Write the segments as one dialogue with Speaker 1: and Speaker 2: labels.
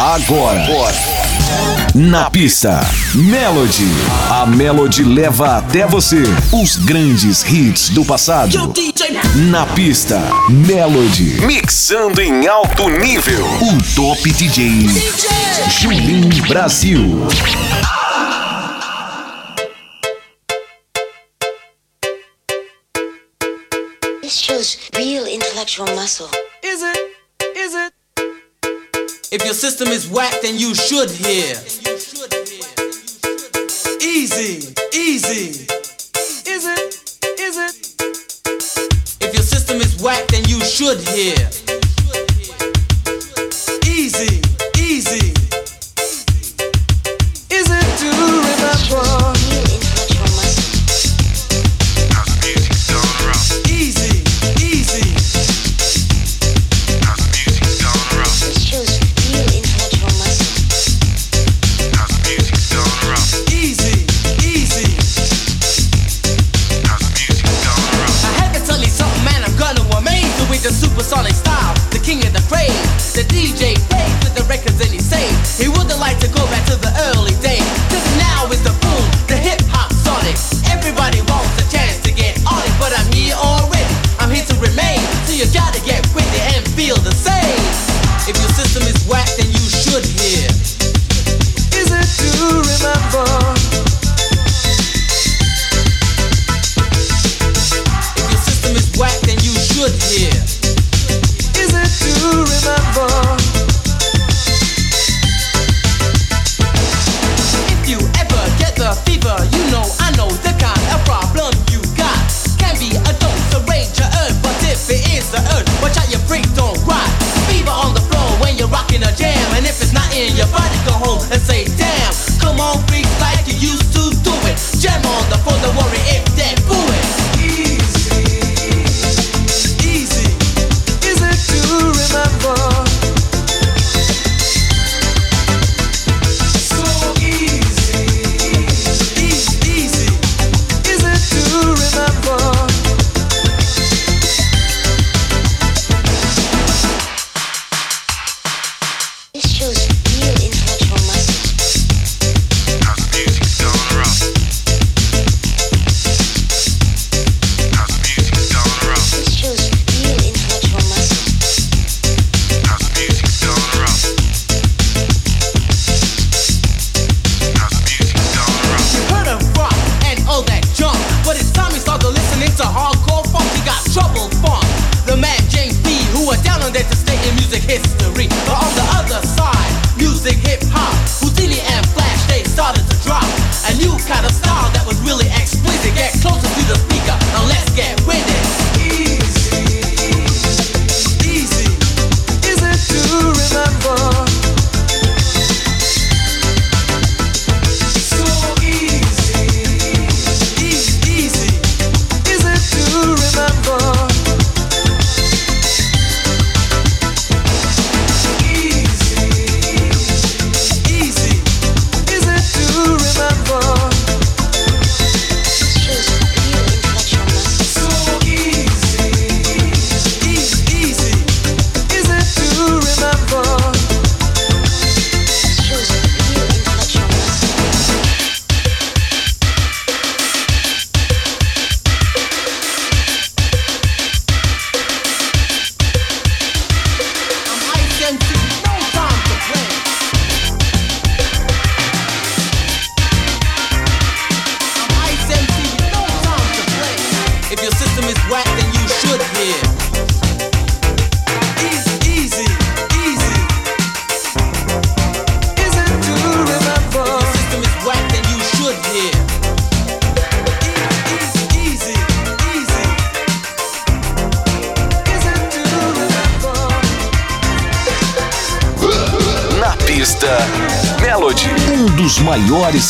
Speaker 1: Agora. Na pista, Melody. A Melody leva até você os grandes hits do passado. Na pista, Melody. Mixando em alto nível. O top DJ. DJ. Julinho Brasil.
Speaker 2: This shows real intellectual muscle.
Speaker 3: Is it? If your system is whack, then you should hear. Easy, easy. Is it? Is it? If your system is whack, then you should hear.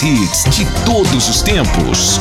Speaker 1: hits de todos os tempos.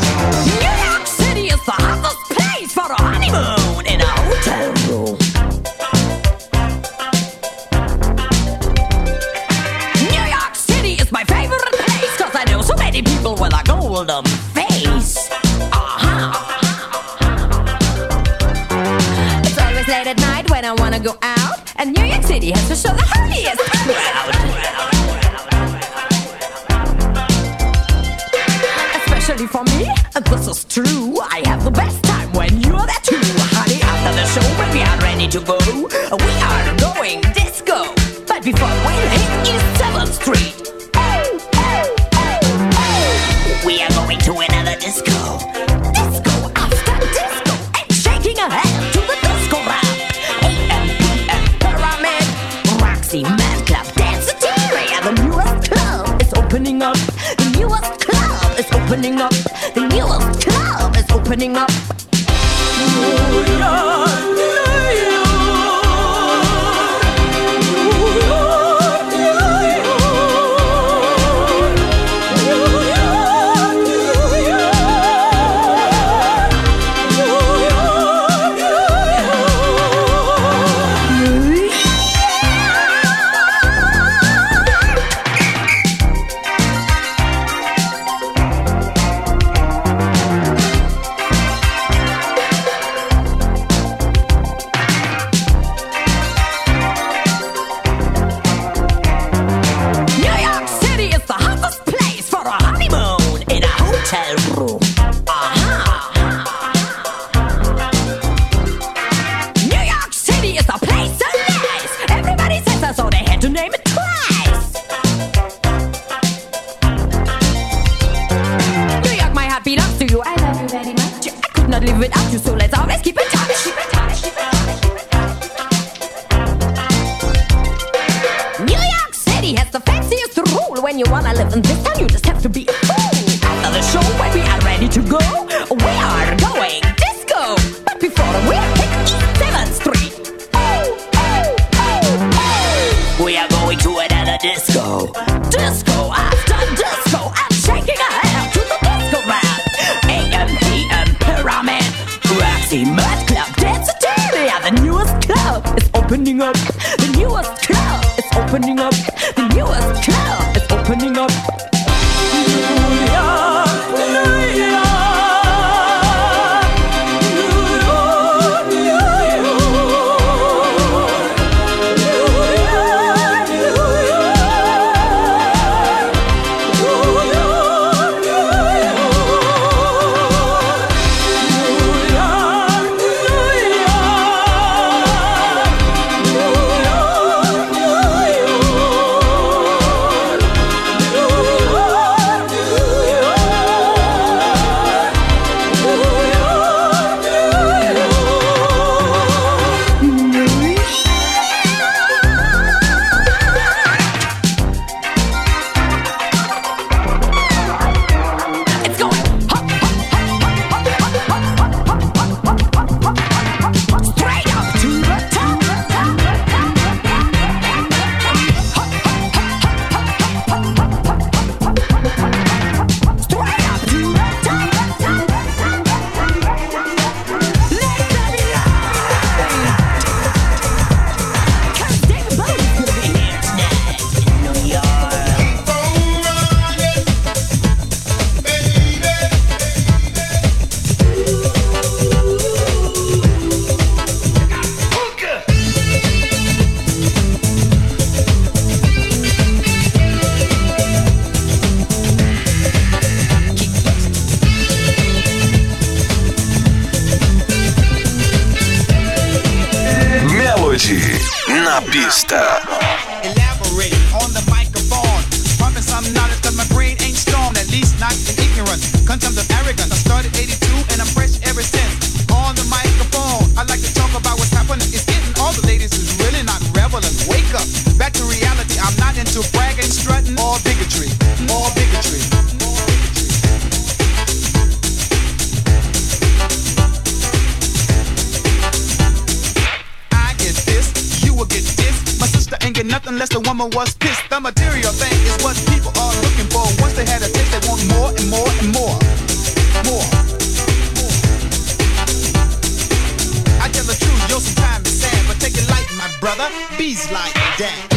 Speaker 4: Opening up. New unless the woman was pissed. The material thing is
Speaker 5: what people are looking for. Once they had a taste, they want more and more and more. More. more. I tell the truth, yo, sometimes it's sad, but take it light, my brother. Bees like that.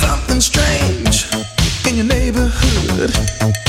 Speaker 6: Something strange in your neighborhood.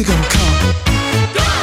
Speaker 6: you gonna
Speaker 7: come?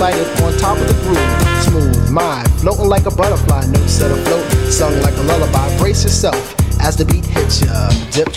Speaker 7: On top of the groove. Smooth mind, floating like a butterfly, notes set afloat, sung like a lullaby. Brace yourself as the beat hits ya. Dip,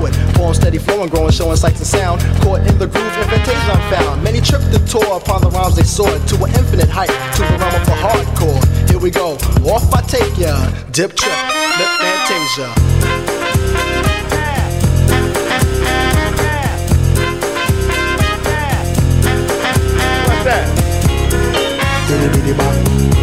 Speaker 7: poet. Steady flowing, growing, showing sights and sound. Caught in the groove, invitation I'm found. Many tripped and tore upon the rhymes they soared to an infinite height, to the realm of the hardcore. Here we go, off I take ya. Dip trip, lip fantasia.
Speaker 5: That?
Speaker 7: Bop,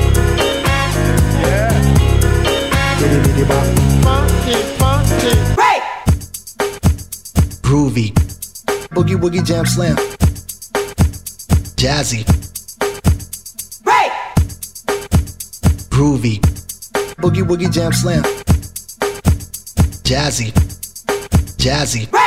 Speaker 7: Boogie woogie jam slam. Jazzy. Groovy. Boogie woogie jam slam. Jazzy. Jazzy.
Speaker 4: I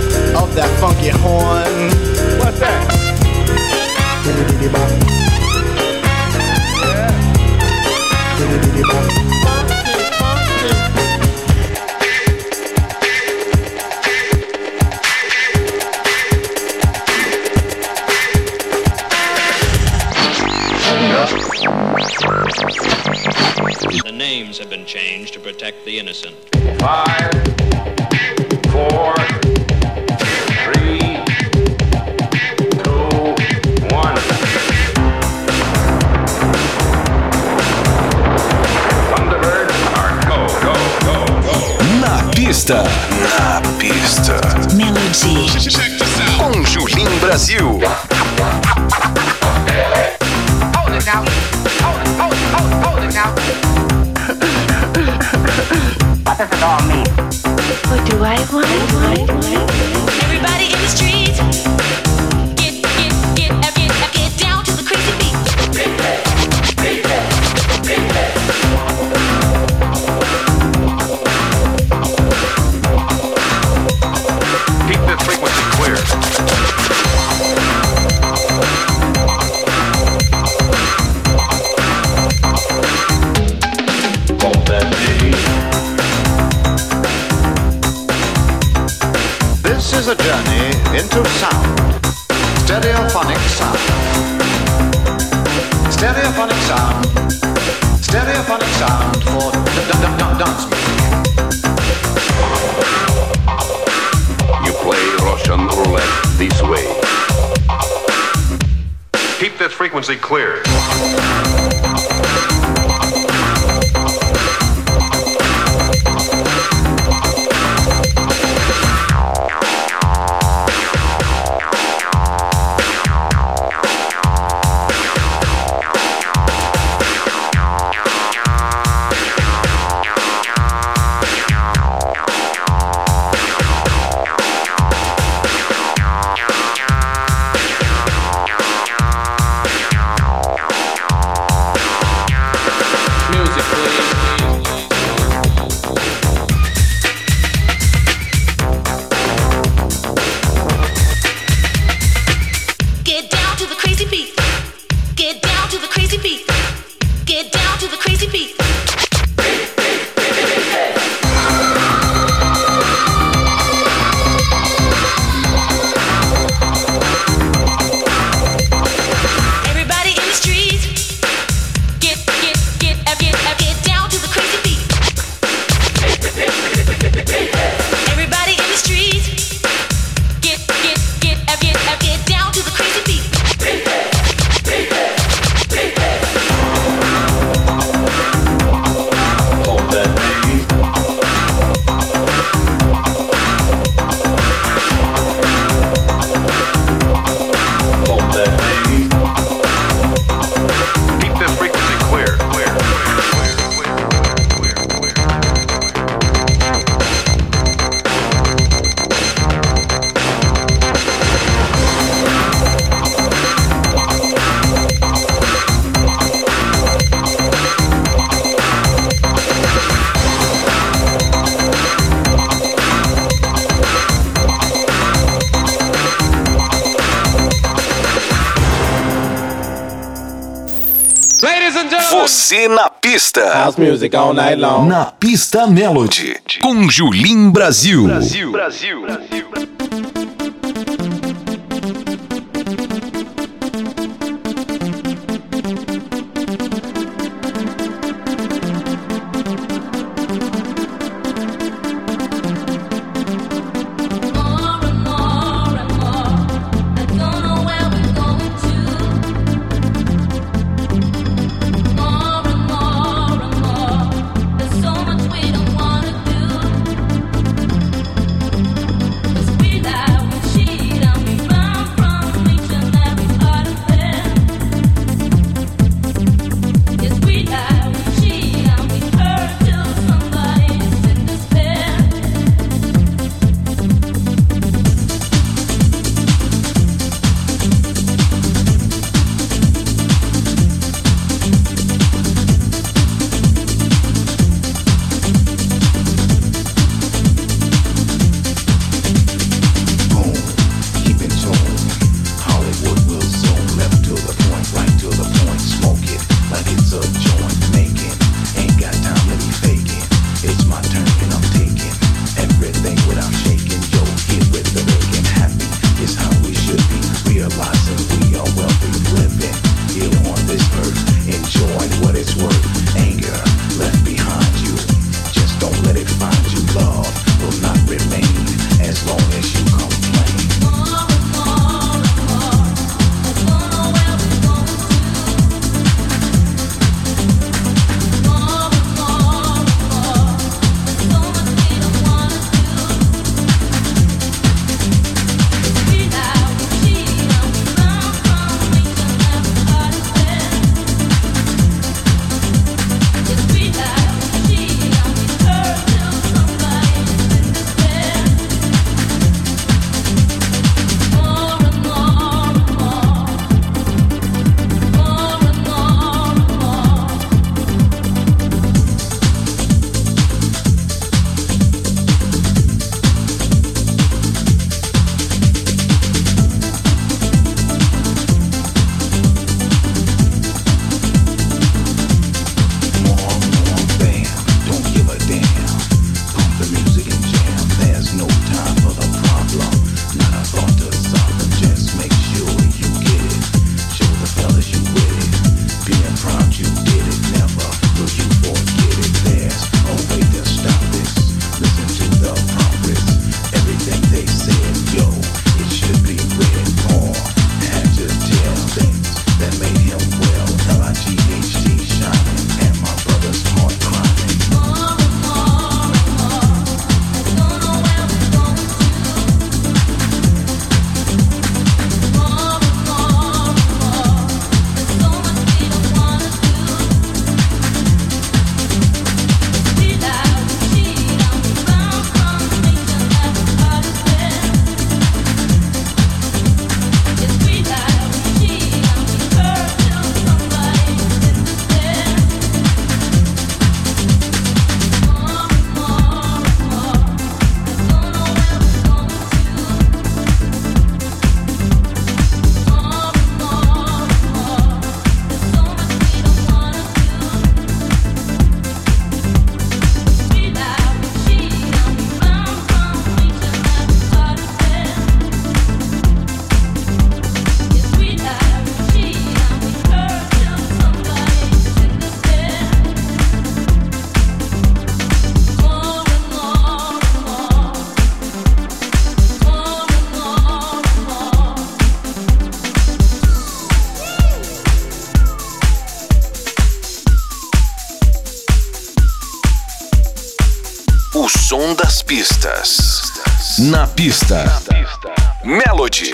Speaker 7: of that funky horn.
Speaker 5: What's that?
Speaker 7: Diddy
Speaker 8: What
Speaker 5: clear.
Speaker 1: Pista.
Speaker 9: House music all night long.
Speaker 1: Na pista Melody. Com Julim Brasil.
Speaker 10: Brasil. Brasil. Brasil.
Speaker 1: Na pista. Melody.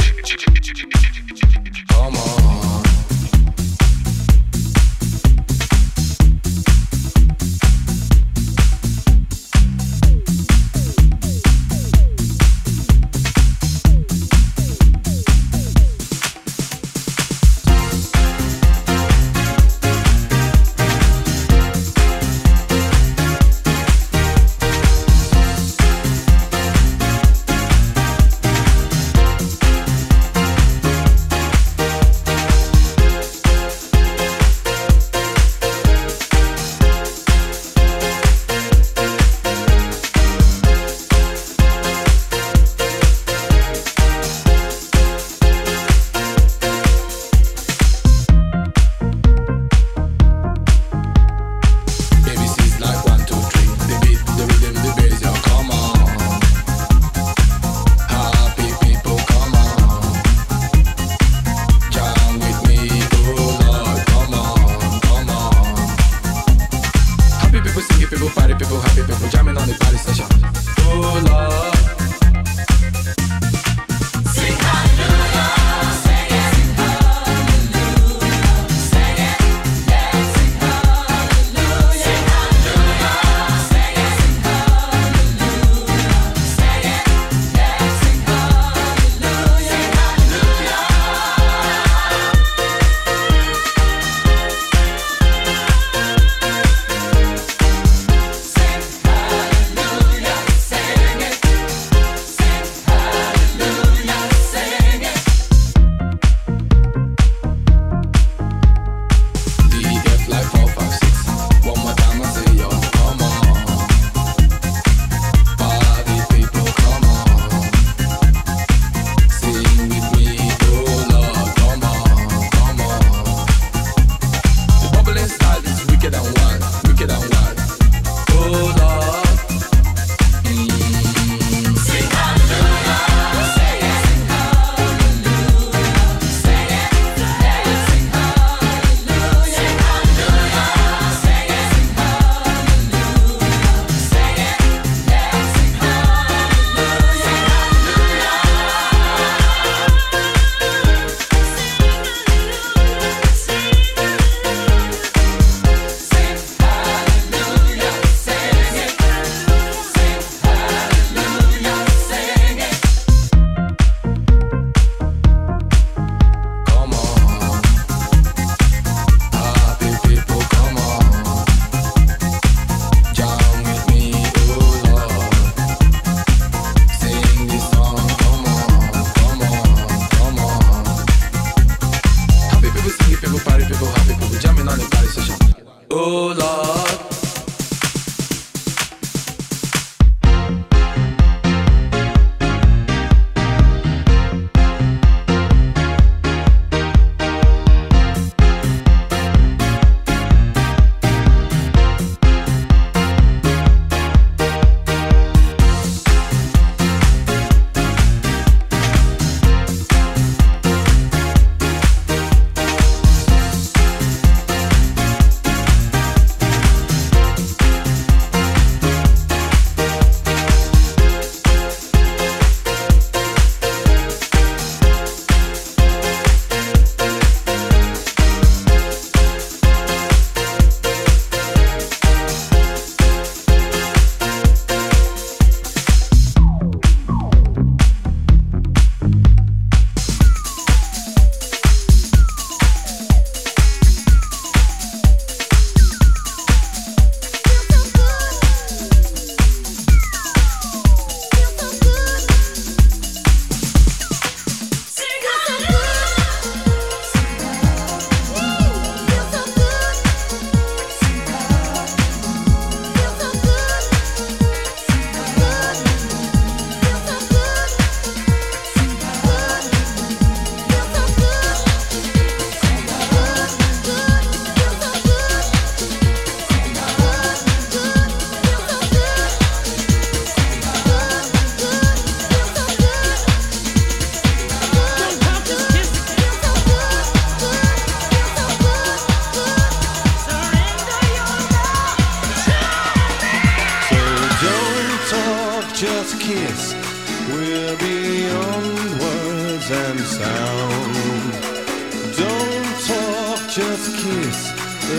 Speaker 9: just kiss.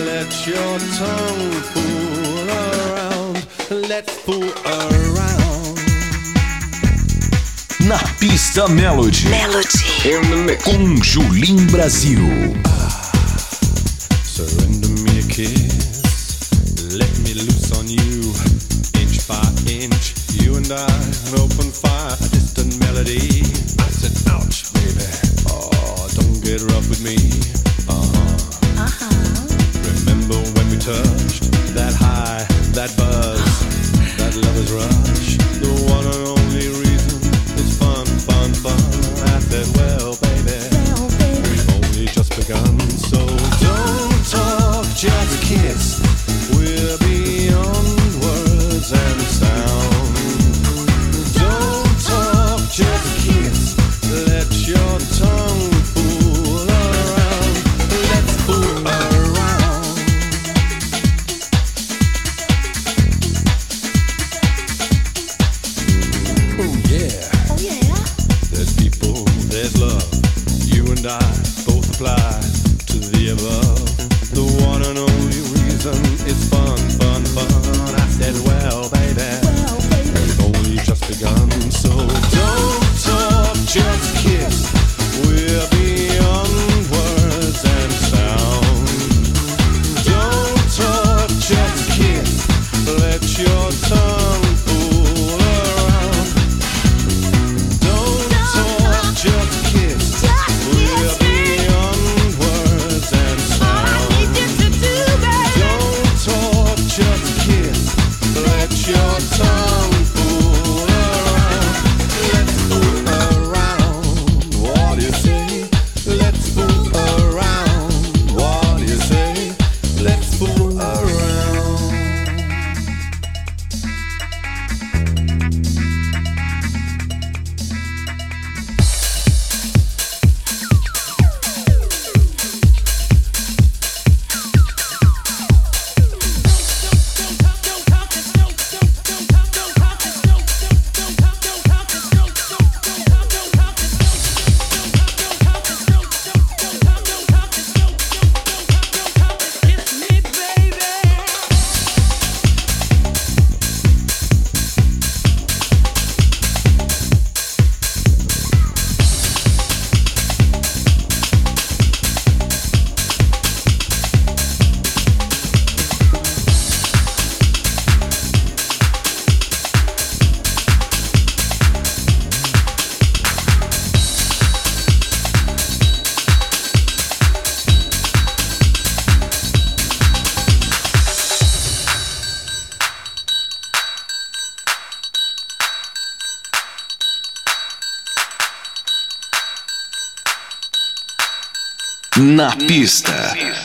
Speaker 9: Let your tongue fool around. Let's fool around.
Speaker 1: Na pista Melody.
Speaker 2: Melody.
Speaker 1: In the mix. Com Julim Brasil.
Speaker 9: Surrender me a kiss. Let me loose on you. Inch by inch. You and I. An open fire. A distant melody. I said, ouch, baby. Oh, don't get rough with me. that high, that buzz, that lover's rush.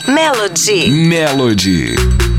Speaker 2: Melody.
Speaker 1: Melody.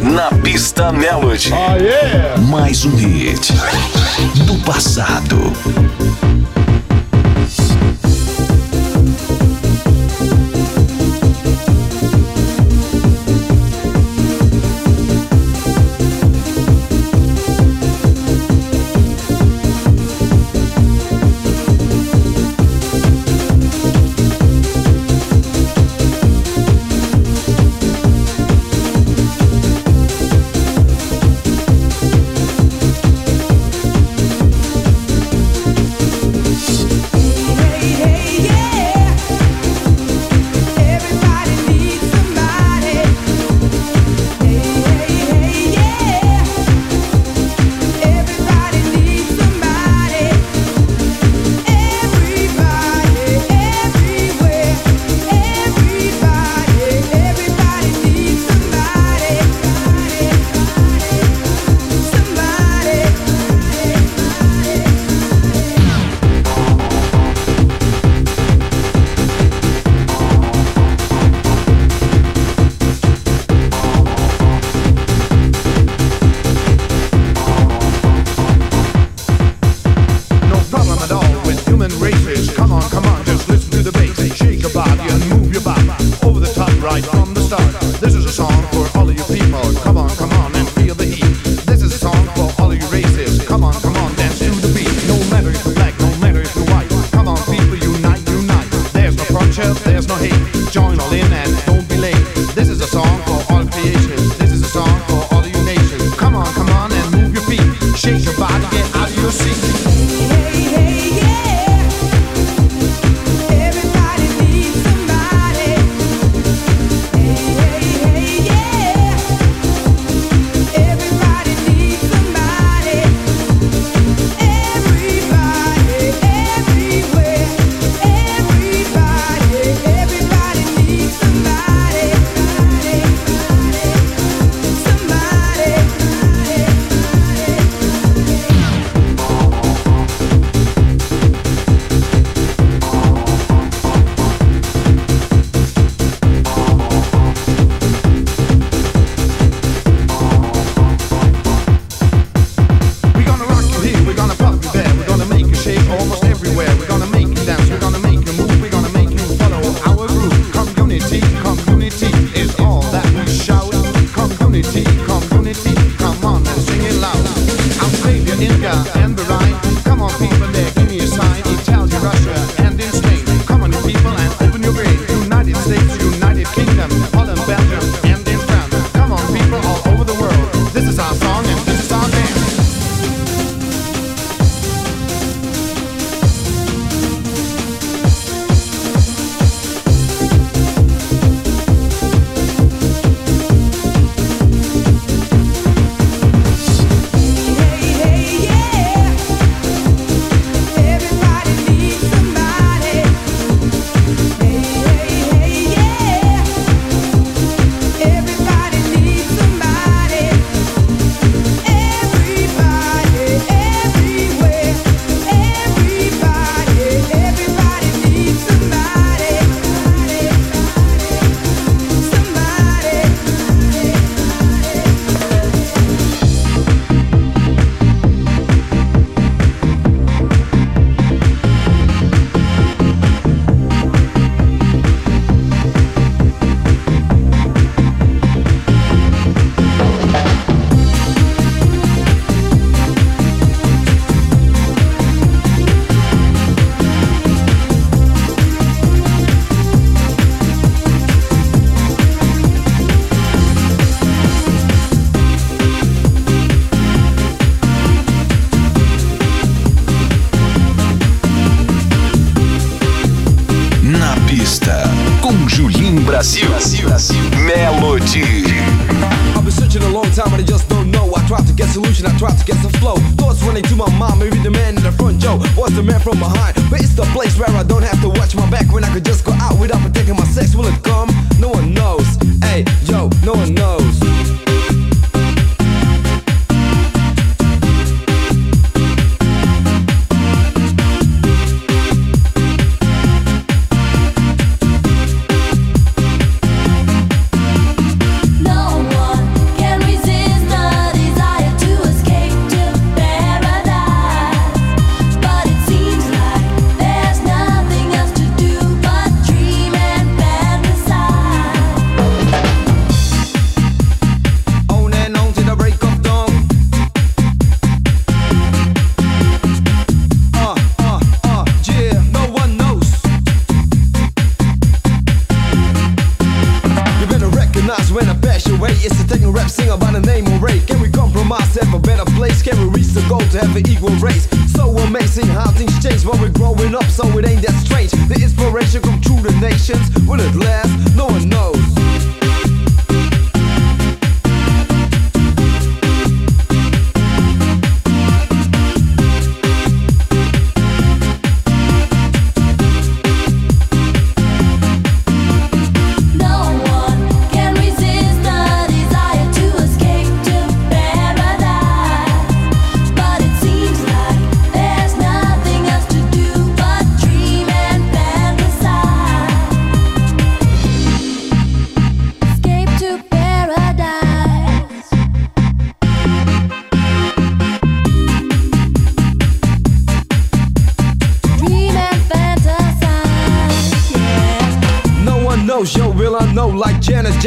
Speaker 4: Na pista Melody. Oh, yeah. Mais um hit do passado.
Speaker 11: Amazing how things change when we're growing up, so it ain't that strange. The inspiration come through the nations. Will it last? No one knows.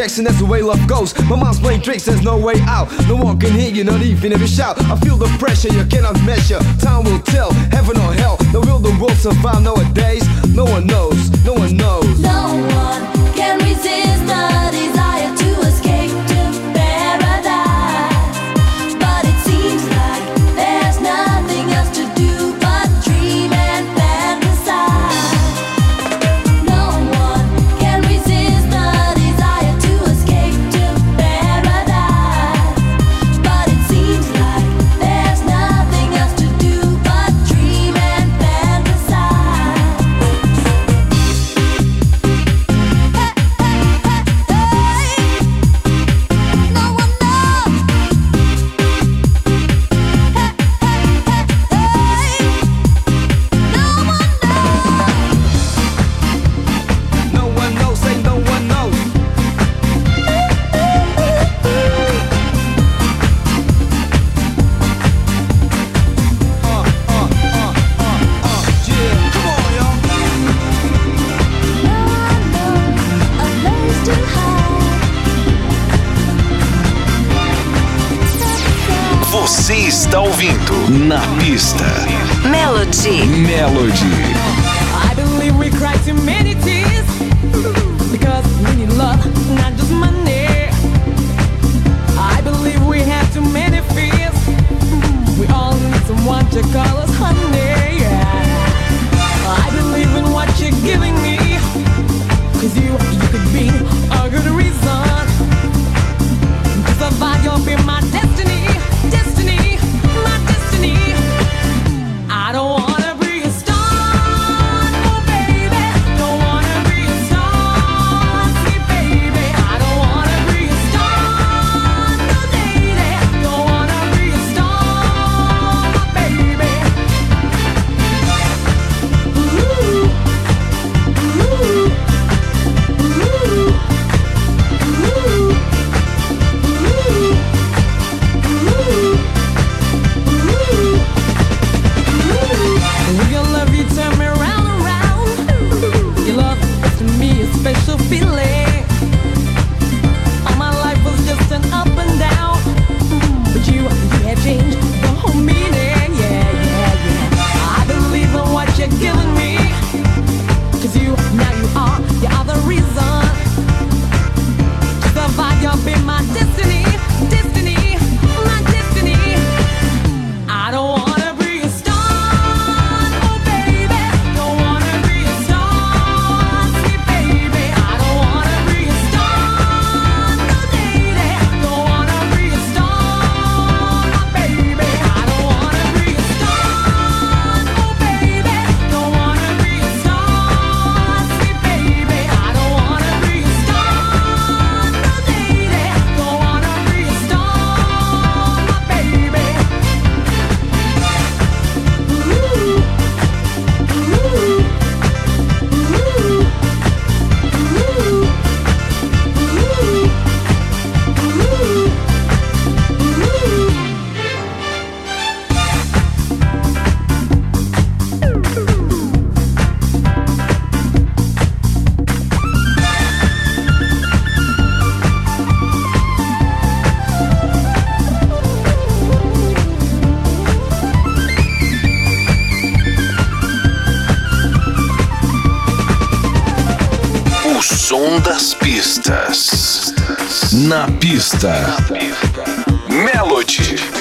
Speaker 11: that's the way love goes. My mom's playing tricks, there's no way out. No one can hear you, not even if you shout. I feel the pressure you cannot measure. Time will tell, heaven or hell. Now will the world survive nowadays? No one knows, no one knows.
Speaker 1: No one
Speaker 12: está ouvindo Na Pista.
Speaker 13: Melody.
Speaker 12: Melody.
Speaker 14: I believe we cry too many tears because we need love, not just money. I believe we have too many fears. We all need someone to call us honey. I believe in what you're giving me. Cause you, you could be a good reason. Be my
Speaker 1: Na pista. Melody.